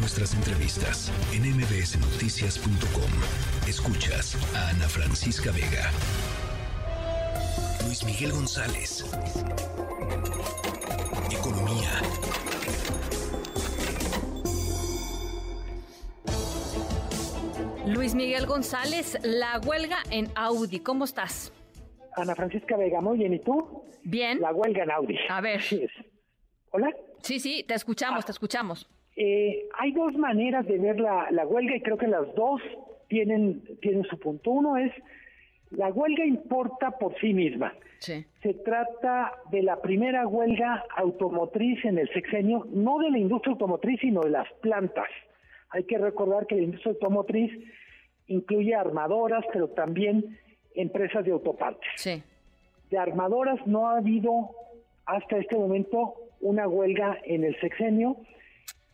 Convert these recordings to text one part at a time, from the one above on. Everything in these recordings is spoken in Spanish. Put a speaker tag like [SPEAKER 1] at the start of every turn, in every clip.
[SPEAKER 1] nuestras entrevistas en mbsnoticias.com. Escuchas a Ana Francisca Vega. Luis Miguel González. Economía.
[SPEAKER 2] Luis Miguel González, la huelga en Audi. ¿Cómo estás?
[SPEAKER 3] Ana Francisca Vega, muy bien. ¿Y tú?
[SPEAKER 2] Bien.
[SPEAKER 3] La huelga en Audi.
[SPEAKER 2] A ver.
[SPEAKER 3] ¿Hola?
[SPEAKER 2] Sí, sí, te escuchamos, te escuchamos.
[SPEAKER 3] Eh, hay dos maneras de ver la, la huelga y creo que las dos tienen, tienen su punto. Uno es, la huelga importa por sí misma.
[SPEAKER 2] Sí.
[SPEAKER 3] Se trata de la primera huelga automotriz en el sexenio, no de la industria automotriz, sino de las plantas. Hay que recordar que la industria automotriz incluye armadoras, pero también empresas de autopartes.
[SPEAKER 2] Sí.
[SPEAKER 3] De armadoras no ha habido hasta este momento una huelga en el sexenio.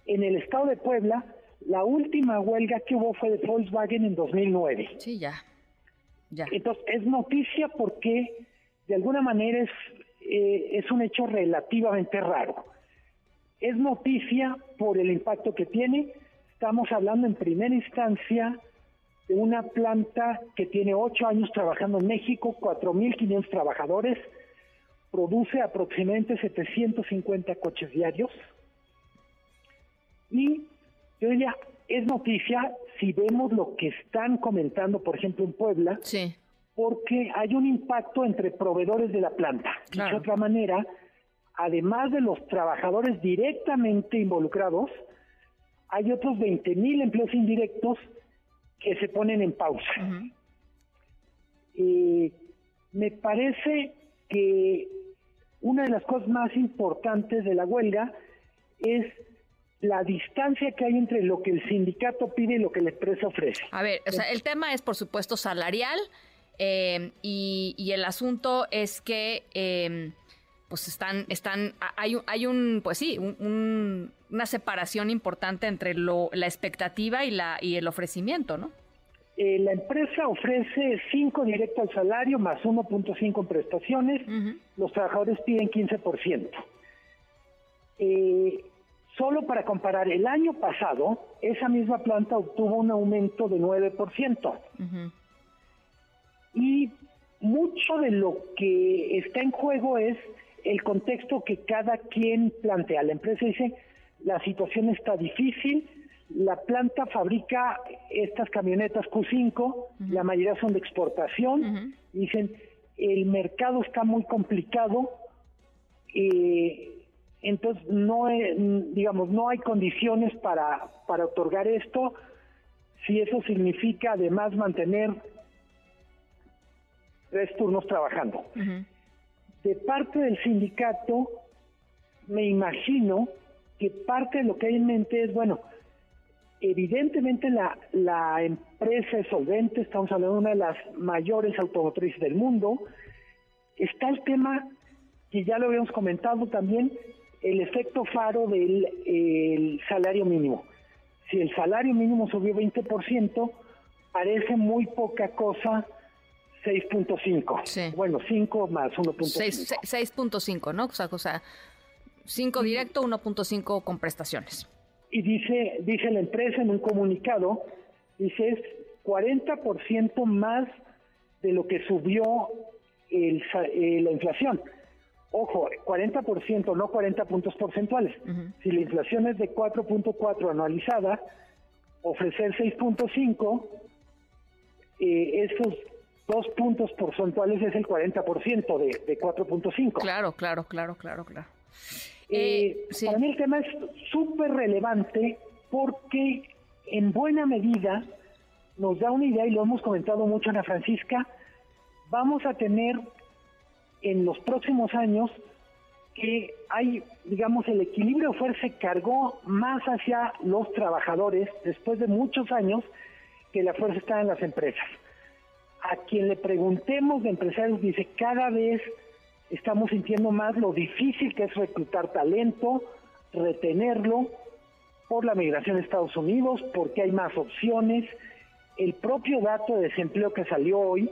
[SPEAKER 3] En el estado de Puebla, la última huelga que hubo fue de Volkswagen en 2009.
[SPEAKER 2] Sí, ya. Ya.
[SPEAKER 3] Entonces, es noticia porque de alguna manera es, eh, es un hecho relativamente raro. Es noticia por el impacto que tiene. Estamos hablando en primera instancia de una planta que tiene ocho años trabajando en México, 4.500 trabajadores, produce aproximadamente 750 coches diarios. Y yo diría, es noticia si vemos lo que están comentando, por ejemplo, en Puebla,
[SPEAKER 2] Sí.
[SPEAKER 3] porque hay un impacto entre proveedores de la planta.
[SPEAKER 2] Claro.
[SPEAKER 3] De otra manera, además de los trabajadores directamente involucrados, hay otros 20 mil empleos indirectos que se ponen en pausa. Eh, me parece que una de las cosas más importantes de la huelga es la distancia que hay entre lo que el sindicato pide y lo que la empresa ofrece.
[SPEAKER 2] A ver, o sea, el tema es, por supuesto, salarial eh, y, y el asunto es que, eh, pues están, están, hay, un- hay un, pues sí, un- un- una separación importante entre lo, la expectativa y la y el ofrecimiento, ¿no?
[SPEAKER 3] Eh, la empresa ofrece 5 directo al salario más 1.5 en prestaciones. Los trabajadores piden 15%. Eh, solo para comparar, el año pasado, esa misma planta obtuvo un aumento de 9%.
[SPEAKER 2] Ujú.
[SPEAKER 3] Y mucho de lo que está en juego es el contexto que cada quien plantea. La empresa dice, la situación está difícil, la planta fabrica estas camionetas Q5, la mayoría son de exportación, dicen, el mercado está muy complicado, eh, entonces no, digamos, no hay condiciones para, para otorgar esto, si eso significa además mantener tres turnos trabajando. De parte del sindicato, me imagino que parte de lo que hay en mente es, bueno, evidentemente la, la empresa es solvente, estamos hablando de una de las mayores automotrices del mundo. Está el tema, que ya lo habíamos comentado también, el efecto faro del el salario mínimo. Si el salario mínimo subió 20%, parece muy poca cosa 6.5.
[SPEAKER 2] Sí.
[SPEAKER 3] Bueno, 5 más 1.5.
[SPEAKER 2] Seis- se- 6.5, ¿no? O sea, o sea 5 directo, 1.5 con prestaciones.
[SPEAKER 3] Y dice, dice la empresa en un comunicado, dice es 40% más de lo que subió el eh, la inflación. Ojo, 40%, no 40 puntos porcentuales. Si la inflación es de 4.4 anualizada, ofrecer 6.5, eh, esos dos puntos porcentuales es el 40% de, de 4.5.
[SPEAKER 2] Claro, claro, claro, claro, claro.
[SPEAKER 3] Eh,
[SPEAKER 2] Eh, sí.
[SPEAKER 3] Para mí el tema es súper relevante porque en buena medida nos da una idea, y lo hemos comentado mucho Ana Francisca, vamos a tener en los próximos años que hay, digamos, el equilibrio fuerza se cargó más hacia los trabajadores después de muchos años que la fuerza está en las empresas. A quien le preguntemos de empresarios dice cada vez estamos sintiendo más lo difícil que es reclutar talento, retenerlo por la migración a Estados Unidos, porque hay más opciones. El propio dato de desempleo que salió hoy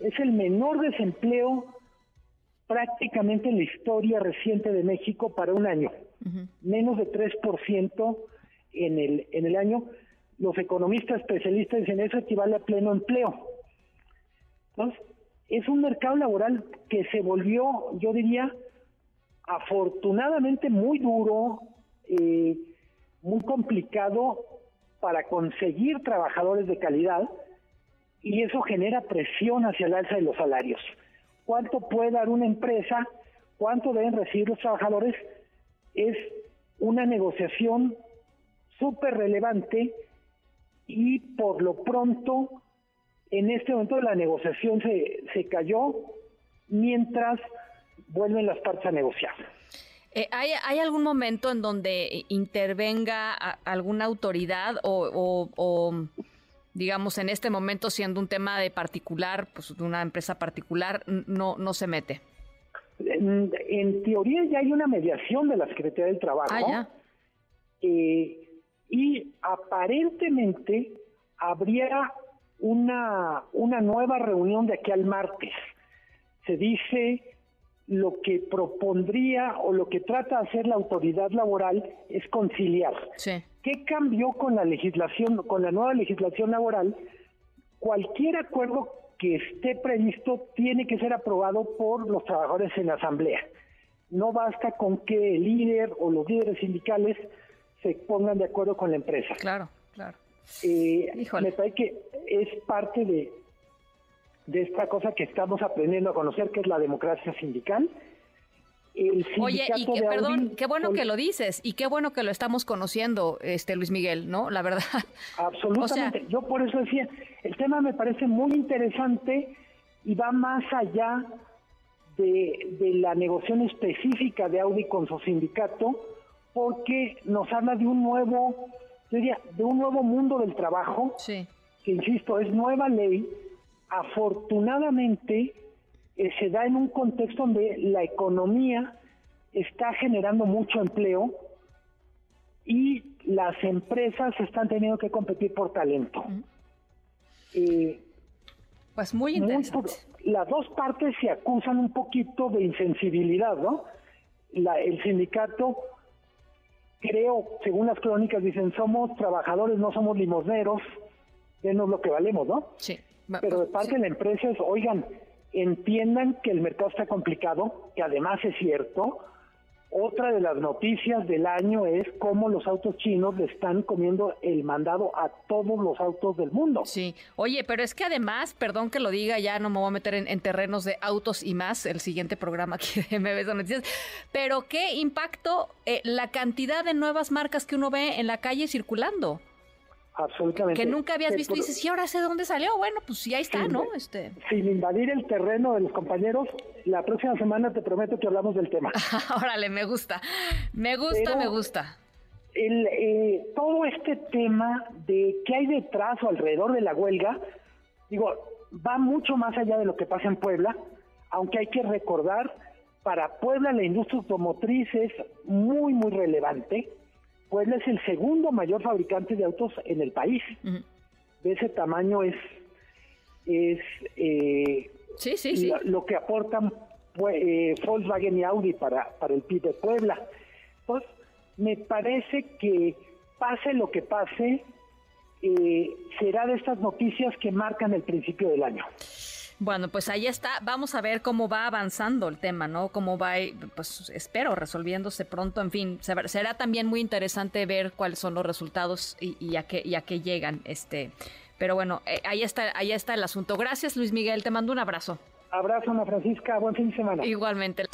[SPEAKER 3] es el menor desempleo prácticamente en la historia reciente de México para un año. Menos de 3% en el, en el año, los economistas especialistas dicen eso equivale a pleno empleo. Entonces, es un mercado laboral que se volvió, yo diría, afortunadamente muy duro, eh, muy complicado para conseguir trabajadores de calidad y eso genera presión hacia el alza de los salarios. ¿Cuánto puede dar una empresa? ¿Cuánto deben recibir los trabajadores? Es una negociación súper relevante y por lo pronto en este momento la negociación se, se cayó mientras vuelven las partes a negociar.
[SPEAKER 2] Eh, ¿hay, ¿hay, algún momento en donde intervenga alguna autoridad o, o, digamos, en este momento siendo un tema de particular, pues de una empresa particular, no, no se mete?
[SPEAKER 3] En, teoría ya hay una mediación de la Secretaría del Trabajo.
[SPEAKER 2] Ah,
[SPEAKER 3] eh, y aparentemente habría una, una nueva reunión de aquí al martes. Se dice lo que propondría o lo que trata de hacer la autoridad laboral es conciliar. ¿Qué cambió con la legislación, con la nueva legislación laboral? Cualquier acuerdo que esté previsto tiene que ser aprobado por los trabajadores en la asamblea. No basta con que el líder o los líderes sindicales se pongan de acuerdo con la empresa.
[SPEAKER 2] Claro, claro.
[SPEAKER 3] Eh, me parece que es parte de, de esta cosa que estamos aprendiendo a conocer, que es la democracia sindical.
[SPEAKER 2] Oye, y que, perdón, qué bueno que lo dices y qué bueno que lo estamos conociendo, este Luis Miguel, ¿no? La verdad.
[SPEAKER 3] Absolutamente. Yo por eso decía, el tema me parece muy interesante y va más allá de, de la negociación específica de Audi con su sindicato, porque nos habla de un nuevo, yo diría, de un nuevo mundo del trabajo,
[SPEAKER 2] sí.
[SPEAKER 3] que insisto, es nueva ley, afortunadamente eh, se da en un contexto donde la economía está generando mucho empleo y las empresas están teniendo que competir por talento.
[SPEAKER 2] Eh, pues muy interesante.
[SPEAKER 3] las dos partes se acusan un poquito de insensibilidad, ¿no? el sindicato, creo, según las crónicas, dicen, somos trabajadores, no somos limosneros, denos lo que valemos, ¿no?
[SPEAKER 2] Sí.
[SPEAKER 3] Pero de parte de la empresa es, oigan, entiendan que el mercado está complicado, que además es cierto. Otra de las noticias del año es cómo los autos chinos le están comiendo el mandado a todos los autos del mundo.
[SPEAKER 2] Sí, oye, pero es que además, perdón que lo diga, ya no me voy a meter en, terrenos de autos y más, el siguiente programa aquí de MBS Noticias, pero qué impacto eh, la cantidad de nuevas marcas que uno ve en la calle circulando.
[SPEAKER 3] Absolutamente.
[SPEAKER 2] Que nunca habías visto y dices, sí, ahora sé de dónde salió. Bueno, pues sí, ahí está, ¿no? Este...
[SPEAKER 3] Sin invadir el terreno de los compañeros, la próxima semana te prometo que hablamos del tema.
[SPEAKER 2] Órale, me gusta. Me gusta, me gusta.
[SPEAKER 3] El, eh, todo este tema de qué hay detrás o alrededor de la huelga, digo, va mucho más allá de lo que pasa en Puebla, aunque hay que recordar, para Puebla la industria automotriz es muy, muy relevante Puebla es el segundo mayor fabricante de autos en el país. De ese tamaño es, es
[SPEAKER 2] eh, sí, sí,
[SPEAKER 3] Lo, que aportan eh, Volkswagen y Audi para, para el PIB de Puebla. Pues me parece que pase lo que pase, eh, será de estas noticias que marcan el principio del año.
[SPEAKER 2] Bueno, pues ahí está. Vamos a ver cómo va avanzando el tema, ¿no? Cómo va, pues espero, resolviéndose pronto. En fin, será también muy interesante ver cuáles son los resultados y, a, qué, y a qué llegan. Este, pero bueno, eh, ahí está, ahí está el asunto. Gracias, Luis Miguel. Te mando un abrazo.
[SPEAKER 3] Abrazo, Ana Francisca. Buen fin de semana.
[SPEAKER 2] Igualmente.